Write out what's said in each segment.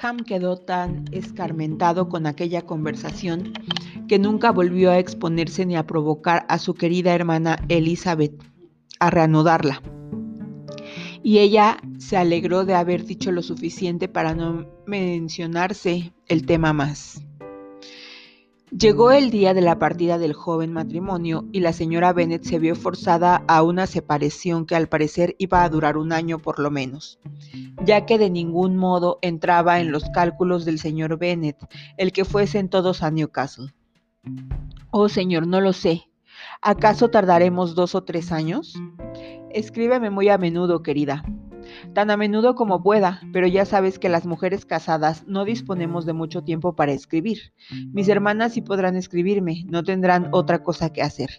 Wickham quedó tan escarmentado con aquella conversación que nunca volvió a exponerse ni a provocar a su querida hermana Elizabeth a reanudarla. Y ella se alegró de haber dicho lo suficiente para no mencionarse el tema más. Llegó el día de la partida del joven matrimonio y la señora Bennet se vio forzada a una separación que al parecer iba a durar un año por lo menos, ya que de ningún modo entraba en los cálculos del señor Bennet el que fuesen todos a Newcastle. Oh señor, no lo sé. ¿Acaso tardaremos dos o tres años? Escríbeme muy a menudo, querida tan a menudo como pueda, pero ya sabes que las mujeres casadas no disponemos de mucho tiempo para escribir. Mis hermanas sí podrán escribirme, no tendrán otra cosa que hacer.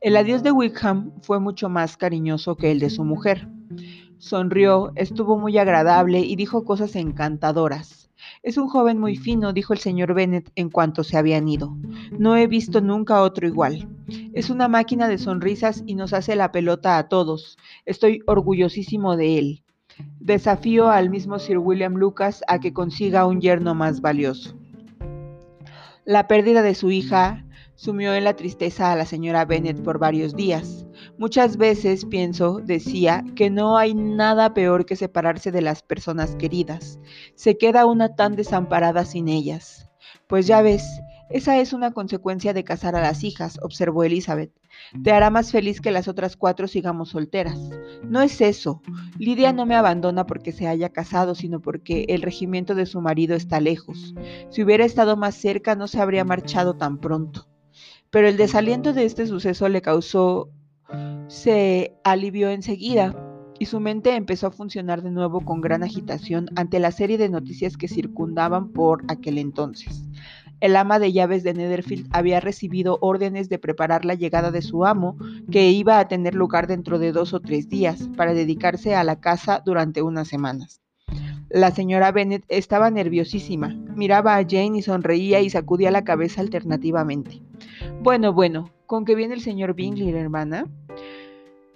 El adiós de Wickham fue mucho más cariñoso que el de su mujer. Sonrió, estuvo muy agradable y dijo cosas encantadoras. Es un joven muy fino, dijo el señor Bennet en cuanto se habían ido. No he visto nunca otro igual. Es una máquina de sonrisas y nos hace la pelota a todos. Estoy orgullosísimo de él. Desafío al mismo Sir William Lucas a que consiga un yerno más valioso. La pérdida de su hija sumió en la tristeza a la señora Bennet por varios días. Muchas veces pienso, decía, que no hay nada peor que separarse de las personas queridas. Se queda una tan desamparada sin ellas. Pues ya ves, esa es una consecuencia de casar a las hijas, observó Elizabeth. Te hará más feliz que las otras cuatro sigamos solteras. No es eso. Lidia no me abandona porque se haya casado, sino porque el regimiento de su marido está lejos. Si hubiera estado más cerca, no se habría marchado tan pronto. Pero el desaliento de este suceso le causó... se alivió enseguida y su mente empezó a funcionar de nuevo con gran agitación ante la serie de noticias que circundaban por aquel entonces. El ama de llaves de Netherfield había recibido órdenes de preparar la llegada de su amo, que iba a tener lugar dentro de dos o tres días, para dedicarse a la casa durante unas semanas. La señora Bennet estaba nerviosísima, miraba a Jane y sonreía y sacudía la cabeza alternativamente. Bueno, bueno, ¿con qué viene el señor Bingley, hermana?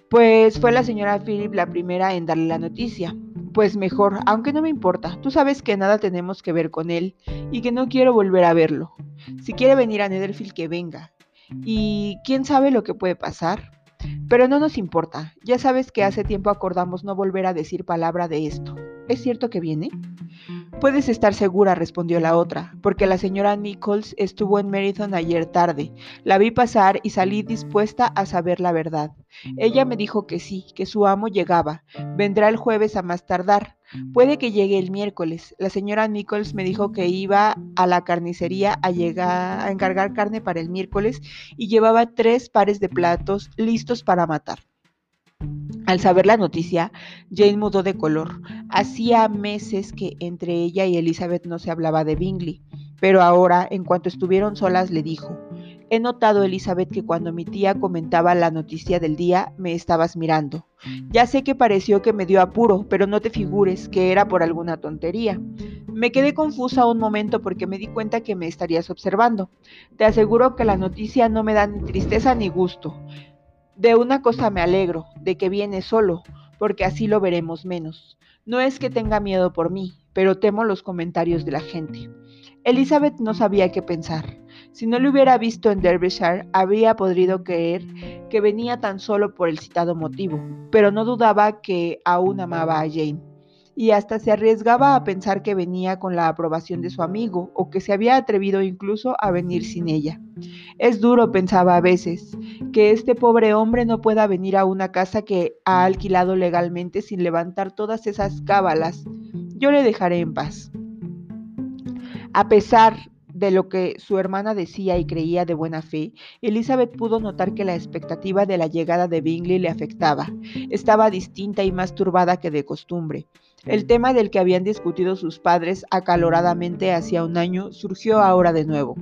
Pues fue la señora Philip la primera en darle la noticia. Pues mejor, aunque no me importa. Tú sabes que nada tenemos que ver con él y que no quiero volver a verlo. Si quiere venir a Netherfield, que venga. Y quién sabe lo que puede pasar. Pero no nos importa. Ya sabes que hace tiempo acordamos no volver a decir palabra de esto. ¿Es cierto que viene? Puedes estar segura, respondió la otra, porque la señora Nichols estuvo en Meriton ayer tarde. La vi pasar y salí dispuesta a saber la verdad. Ella me dijo que sí, que su amo llegaba. Vendrá el jueves a más tardar. Puede que llegue el miércoles. La señora Nichols me dijo que iba a la carnicería a, llegar, a encargar carne para el miércoles y llevaba tres pares de platos listos para matar. Al saber la noticia, Jane mudó de color. Hacía meses que entre ella y Elizabeth no se hablaba de Bingley, pero ahora, en cuanto estuvieron solas, le dijo, He notado, Elizabeth, que cuando mi tía comentaba la noticia del día, me estabas mirando. Ya sé que pareció que me dio apuro, pero no te figures que era por alguna tontería. Me quedé confusa un momento porque me di cuenta que me estarías observando. Te aseguro que la noticia no me da ni tristeza ni gusto. De una cosa me alegro, de que viene solo, porque así lo veremos menos. No es que tenga miedo por mí, pero temo los comentarios de la gente. Elizabeth no sabía qué pensar. Si no le hubiera visto en Derbyshire, habría podido creer que venía tan solo por el citado motivo, pero no dudaba que aún amaba a Jane y hasta se arriesgaba a pensar que venía con la aprobación de su amigo o que se había atrevido incluso a venir sin ella. Es duro, pensaba a veces, que este pobre hombre no pueda venir a una casa que ha alquilado legalmente sin levantar todas esas cábalas. Yo le dejaré en paz. A pesar de lo que su hermana decía y creía de buena fe, Elizabeth pudo notar que la expectativa de la llegada de Bingley le afectaba. Estaba distinta y más turbada que de costumbre. El tema del que habían discutido sus padres acaloradamente hacía un año surgió ahora de nuevo.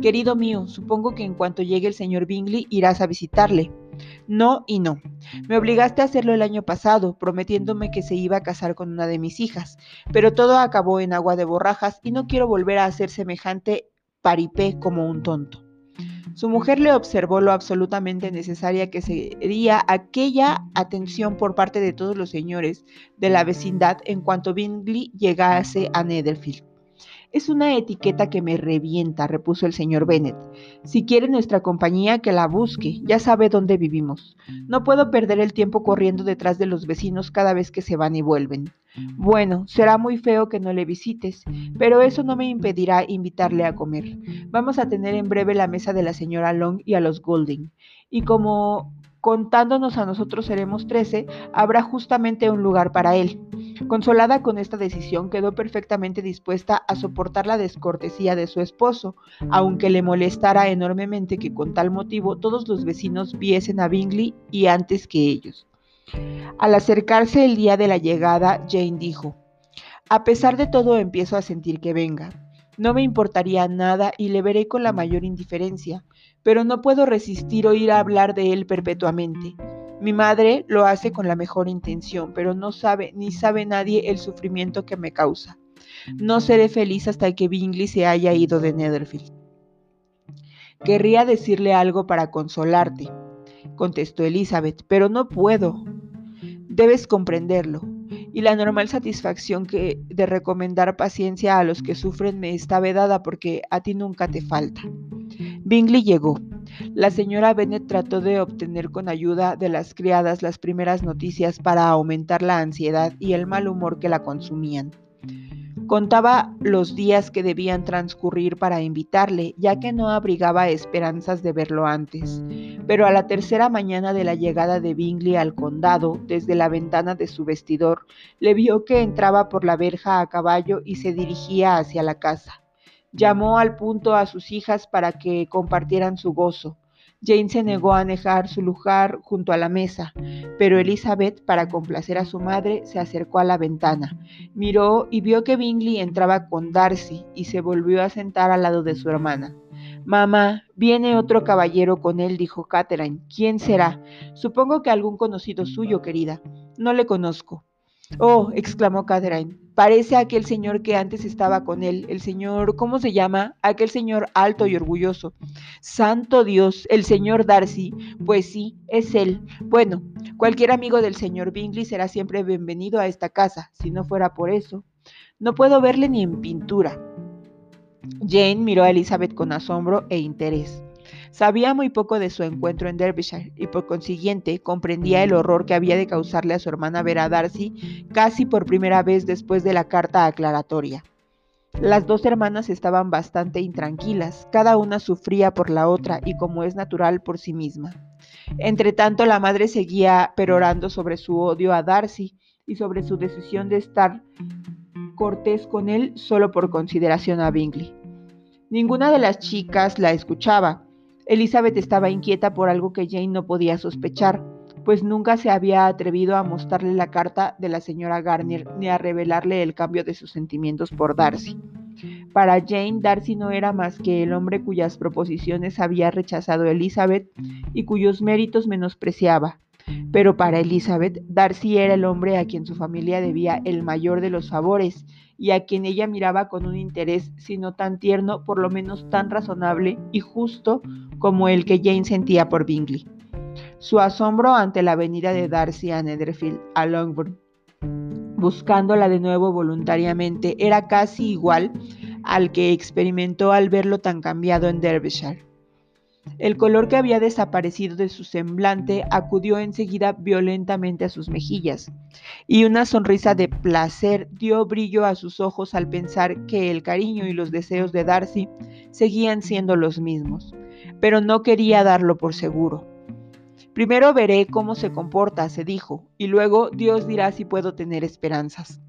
Querido mío, supongo que en cuanto llegue el señor Bingley irás a visitarle. No y no. Me obligaste a hacerlo el año pasado, prometiéndome que se iba a casar con una de mis hijas, pero todo acabó en agua de borrajas y no quiero volver a hacer semejante paripé como un tonto. Su mujer le observó lo absolutamente necesaria que sería aquella atención por parte de todos los señores de la vecindad en cuanto Bingley llegase a Netherfield. Es una etiqueta que me revienta, repuso el señor Bennet. Si quiere nuestra compañía, que la busque. Ya sabe dónde vivimos. No puedo perder el tiempo corriendo detrás de los vecinos cada vez que se van y vuelven. Bueno, será muy feo que no le visites, pero eso no me impedirá invitarle a comer. Vamos a tener en breve la mesa de la señora Long y a los Golding. Y como contándonos a nosotros seremos trece, habrá justamente un lugar para él. Consolada con esta decisión, quedó perfectamente dispuesta a soportar la descortesía de su esposo, aunque le molestara enormemente que con tal motivo todos los vecinos viesen a Bingley y antes que ellos. Al acercarse el día de la llegada, Jane dijo, A pesar de todo empiezo a sentir que venga. No me importaría nada y le veré con la mayor indiferencia, pero no puedo resistir oír hablar de él perpetuamente. Mi madre lo hace con la mejor intención, pero no sabe ni sabe nadie el sufrimiento que me causa. No seré feliz hasta que Bingley se haya ido de Netherfield. Querría decirle algo para consolarte, contestó Elizabeth, pero no puedo. Debes comprenderlo. Y la normal satisfacción que de recomendar paciencia a los que sufren me está vedada porque a ti nunca te falta. Bingley llegó. La señora Bennet trató de obtener con ayuda de las criadas las primeras noticias para aumentar la ansiedad y el mal humor que la consumían. Contaba los días que debían transcurrir para invitarle, ya que no abrigaba esperanzas de verlo antes. Pero a la tercera mañana de la llegada de Bingley al condado, desde la ventana de su vestidor, le vio que entraba por la verja a caballo y se dirigía hacia la casa. Llamó al punto a sus hijas para que compartieran su gozo. Jane se negó a dejar su lugar junto a la mesa, pero Elizabeth, para complacer a su madre, se acercó a la ventana, miró y vio que Bingley entraba con Darcy y se volvió a sentar al lado de su hermana. Mamá, viene otro caballero con él, dijo Catherine. ¿Quién será? Supongo que algún conocido suyo, querida. No le conozco. Oh, exclamó Catherine, parece aquel señor que antes estaba con él, el señor, ¿cómo se llama? Aquel señor alto y orgulloso. Santo Dios, el señor Darcy. Pues sí, es él. Bueno, cualquier amigo del señor Bingley será siempre bienvenido a esta casa, si no fuera por eso. No puedo verle ni en pintura. Jane miró a Elizabeth con asombro e interés. Sabía muy poco de su encuentro en Derbyshire y por consiguiente comprendía el horror que había de causarle a su hermana ver a Darcy casi por primera vez después de la carta aclaratoria. Las dos hermanas estaban bastante intranquilas, cada una sufría por la otra y como es natural por sí misma. Entretanto, la madre seguía perorando sobre su odio a Darcy y sobre su decisión de estar cortés con él solo por consideración a Bingley. Ninguna de las chicas la escuchaba, Elizabeth estaba inquieta por algo que Jane no podía sospechar, pues nunca se había atrevido a mostrarle la carta de la señora Garnier ni a revelarle el cambio de sus sentimientos por Darcy. Para Jane, Darcy no era más que el hombre cuyas proposiciones había rechazado Elizabeth y cuyos méritos menospreciaba. Pero para Elizabeth, Darcy era el hombre a quien su familia debía el mayor de los favores y a quien ella miraba con un interés, si no tan tierno, por lo menos tan razonable y justo como el que Jane sentía por Bingley. Su asombro ante la venida de Darcy a Netherfield, a Longbourn, buscándola de nuevo voluntariamente, era casi igual al que experimentó al verlo tan cambiado en Derbyshire. El color que había desaparecido de su semblante acudió enseguida violentamente a sus mejillas, y una sonrisa de placer dio brillo a sus ojos al pensar que el cariño y los deseos de Darcy seguían siendo los mismos, pero no quería darlo por seguro. Primero veré cómo se comporta, se dijo, y luego Dios dirá si puedo tener esperanzas.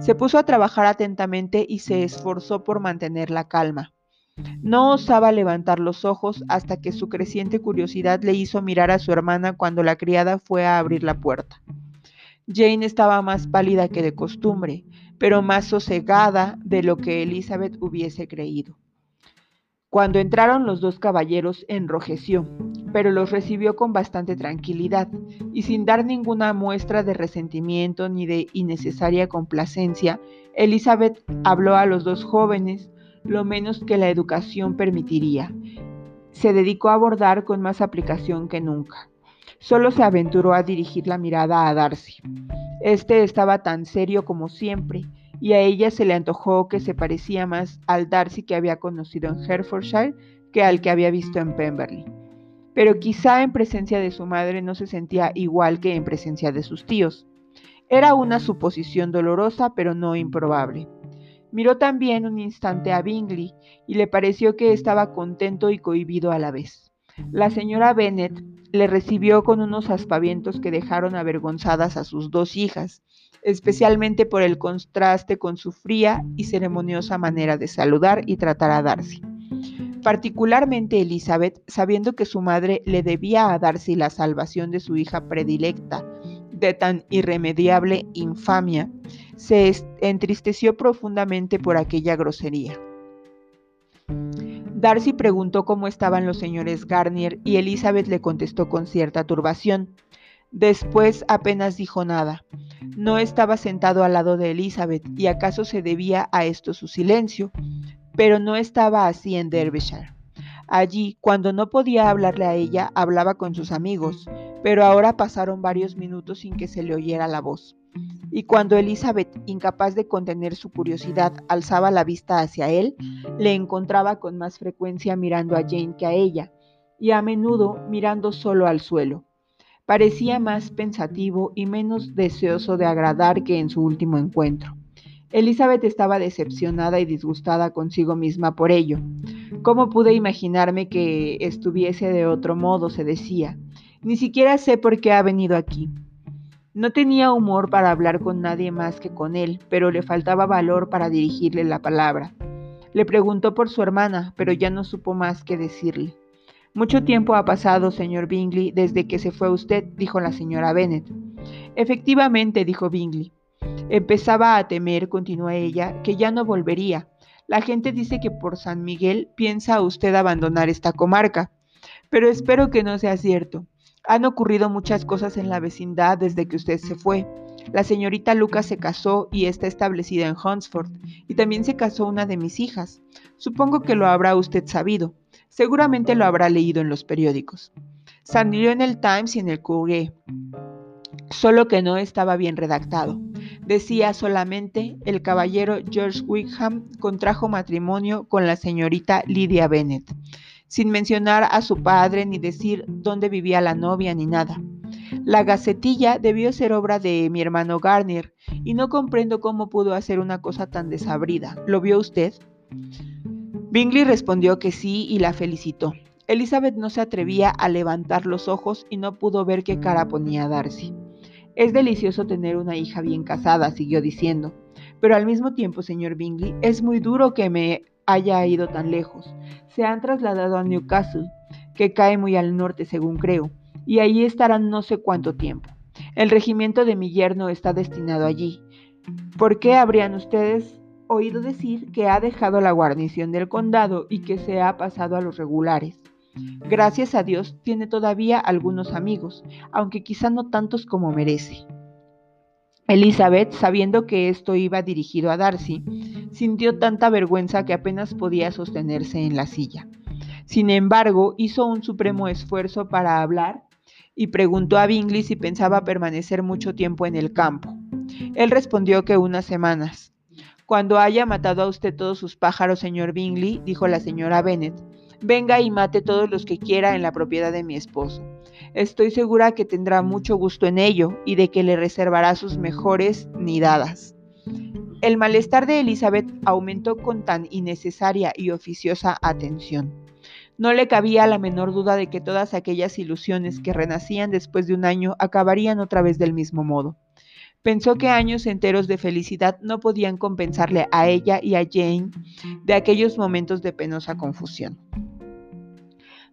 Se puso a trabajar atentamente y se esforzó por mantener la calma. No osaba levantar los ojos hasta que su creciente curiosidad le hizo mirar a su hermana cuando la criada fue a abrir la puerta. Jane estaba más pálida que de costumbre, pero más sosegada de lo que Elizabeth hubiese creído. Cuando entraron los dos caballeros enrojeció, pero los recibió con bastante tranquilidad y sin dar ninguna muestra de resentimiento ni de innecesaria complacencia, Elizabeth habló a los dos jóvenes lo menos que la educación permitiría. se dedicó a bordar con más aplicación que nunca. Solo se aventuró a dirigir la mirada a Darcy. Este estaba tan serio como siempre, y a ella se le antojó que se parecía más al Darcy que había conocido en Herefordshire que al que había visto en Pemberley. Pero quizá en presencia de su madre no se sentía igual que en presencia de sus tíos. Era una suposición dolorosa, pero no improbable. Miró también un instante a Bingley y le pareció que estaba contento y cohibido a la vez. La señora Bennet le recibió con unos aspavientos que dejaron avergonzadas a sus dos hijas, especialmente por el contraste con su fría y ceremoniosa manera de saludar y tratar a Darcy. Particularmente Elizabeth, sabiendo que su madre le debía a Darcy la salvación de su hija predilecta de tan irremediable infamia, se entristeció profundamente por aquella grosería. Darcy preguntó cómo estaban los señores Garnier y Elizabeth le contestó con cierta turbación. Después apenas dijo nada. No estaba sentado al lado de Elizabeth y acaso se debía a esto su silencio, pero no estaba así en Derbyshire. Allí, cuando no podía hablarle a ella, hablaba con sus amigos, pero ahora pasaron varios minutos sin que se le oyera la voz y cuando Elizabeth, incapaz de contener su curiosidad, alzaba la vista hacia él, le encontraba con más frecuencia mirando a Jane que a ella, y a menudo mirando solo al suelo. Parecía más pensativo y menos deseoso de agradar que en su último encuentro. Elizabeth estaba decepcionada y disgustada consigo misma por ello. ¿Cómo pude imaginarme que estuviese de otro modo? se decía. Ni siquiera sé por qué ha venido aquí. No tenía humor para hablar con nadie más que con él, pero le faltaba valor para dirigirle la palabra. Le preguntó por su hermana, pero ya no supo más que decirle. Mucho tiempo ha pasado, señor Bingley, desde que se fue usted, dijo la señora Bennet. Efectivamente, dijo Bingley. Empezaba a temer, continuó ella, que ya no volvería. La gente dice que por San Miguel piensa usted abandonar esta comarca, pero espero que no sea cierto. Han ocurrido muchas cosas en la vecindad desde que usted se fue. La señorita Lucas se casó y está establecida en Hunsford, y también se casó una de mis hijas. Supongo que lo habrá usted sabido. Seguramente lo habrá leído en los periódicos. Salió en el Times y en el Courier, solo que no estaba bien redactado. Decía solamente, el caballero George Wickham contrajo matrimonio con la señorita Lydia Bennet sin mencionar a su padre ni decir dónde vivía la novia ni nada. La gacetilla debió ser obra de mi hermano Garnier y no comprendo cómo pudo hacer una cosa tan desabrida. ¿Lo vio usted? Bingley respondió que sí y la felicitó. Elizabeth no se atrevía a levantar los ojos y no pudo ver qué cara ponía Darcy. Es delicioso tener una hija bien casada, siguió diciendo. Pero al mismo tiempo, señor Bingley, es muy duro que me haya ido tan lejos. Se han trasladado a Newcastle, que cae muy al norte según creo, y allí estarán no sé cuánto tiempo. El regimiento de mi yerno está destinado allí. ¿Por qué habrían ustedes oído decir que ha dejado la guarnición del condado y que se ha pasado a los regulares? Gracias a Dios tiene todavía algunos amigos, aunque quizá no tantos como merece. Elizabeth, sabiendo que esto iba dirigido a Darcy, sintió tanta vergüenza que apenas podía sostenerse en la silla. Sin embargo, hizo un supremo esfuerzo para hablar y preguntó a Bingley si pensaba permanecer mucho tiempo en el campo. Él respondió que unas semanas. Cuando haya matado a usted todos sus pájaros, señor Bingley, dijo la señora Bennet, venga y mate todos los que quiera en la propiedad de mi esposo. Estoy segura que tendrá mucho gusto en ello y de que le reservará sus mejores nidadas. El malestar de Elizabeth aumentó con tan innecesaria y oficiosa atención. No le cabía la menor duda de que todas aquellas ilusiones que renacían después de un año acabarían otra vez del mismo modo. Pensó que años enteros de felicidad no podían compensarle a ella y a Jane de aquellos momentos de penosa confusión.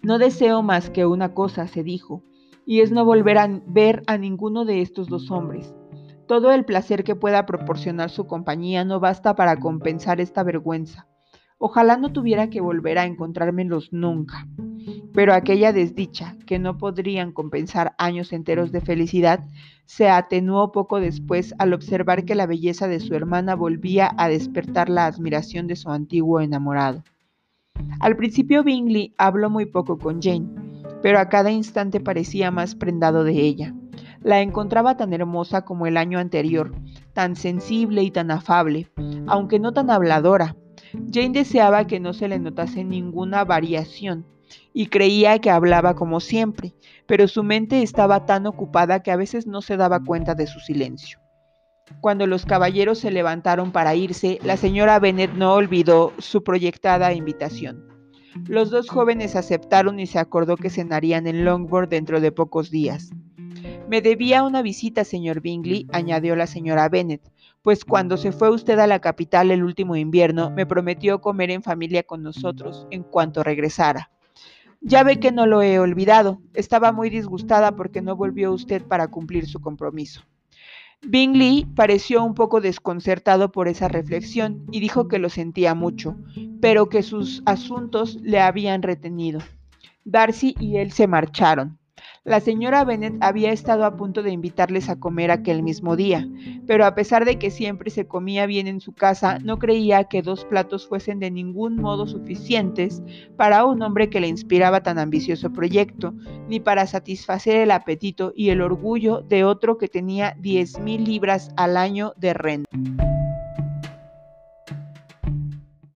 No deseo más que una cosa, se dijo, y es no volver a ver a ninguno de estos dos hombres. Todo el placer que pueda proporcionar su compañía no basta para compensar esta vergüenza. Ojalá no tuviera que volver a encontrármelos nunca. Pero aquella desdicha, que no podrían compensar años enteros de felicidad, se atenuó poco después al observar que la belleza de su hermana volvía a despertar la admiración de su antiguo enamorado. Al principio Bingley habló muy poco con Jane, pero a cada instante parecía más prendado de ella. La encontraba tan hermosa como el año anterior, tan sensible y tan afable, aunque no tan habladora. Jane deseaba que no se le notase ninguna variación y creía que hablaba como siempre, pero su mente estaba tan ocupada que a veces no se daba cuenta de su silencio. Cuando los caballeros se levantaron para irse, la señora Bennet no olvidó su proyectada invitación. Los dos jóvenes aceptaron y se acordó que cenarían en Longbourn dentro de pocos días. Me debía una visita, señor Bingley, añadió la señora Bennet, pues cuando se fue usted a la capital el último invierno, me prometió comer en familia con nosotros en cuanto regresara. Ya ve que no lo he olvidado. Estaba muy disgustada porque no volvió usted para cumplir su compromiso. Bingley pareció un poco desconcertado por esa reflexión y dijo que lo sentía mucho, pero que sus asuntos le habían retenido. Darcy y él se marcharon. La señora Bennet había estado a punto de invitarles a comer aquel mismo día, pero a pesar de que siempre se comía bien en su casa, no creía que dos platos fuesen de ningún modo suficientes para un hombre que le inspiraba tan ambicioso proyecto, ni para satisfacer el apetito y el orgullo de otro que tenía diez mil libras al año de renta.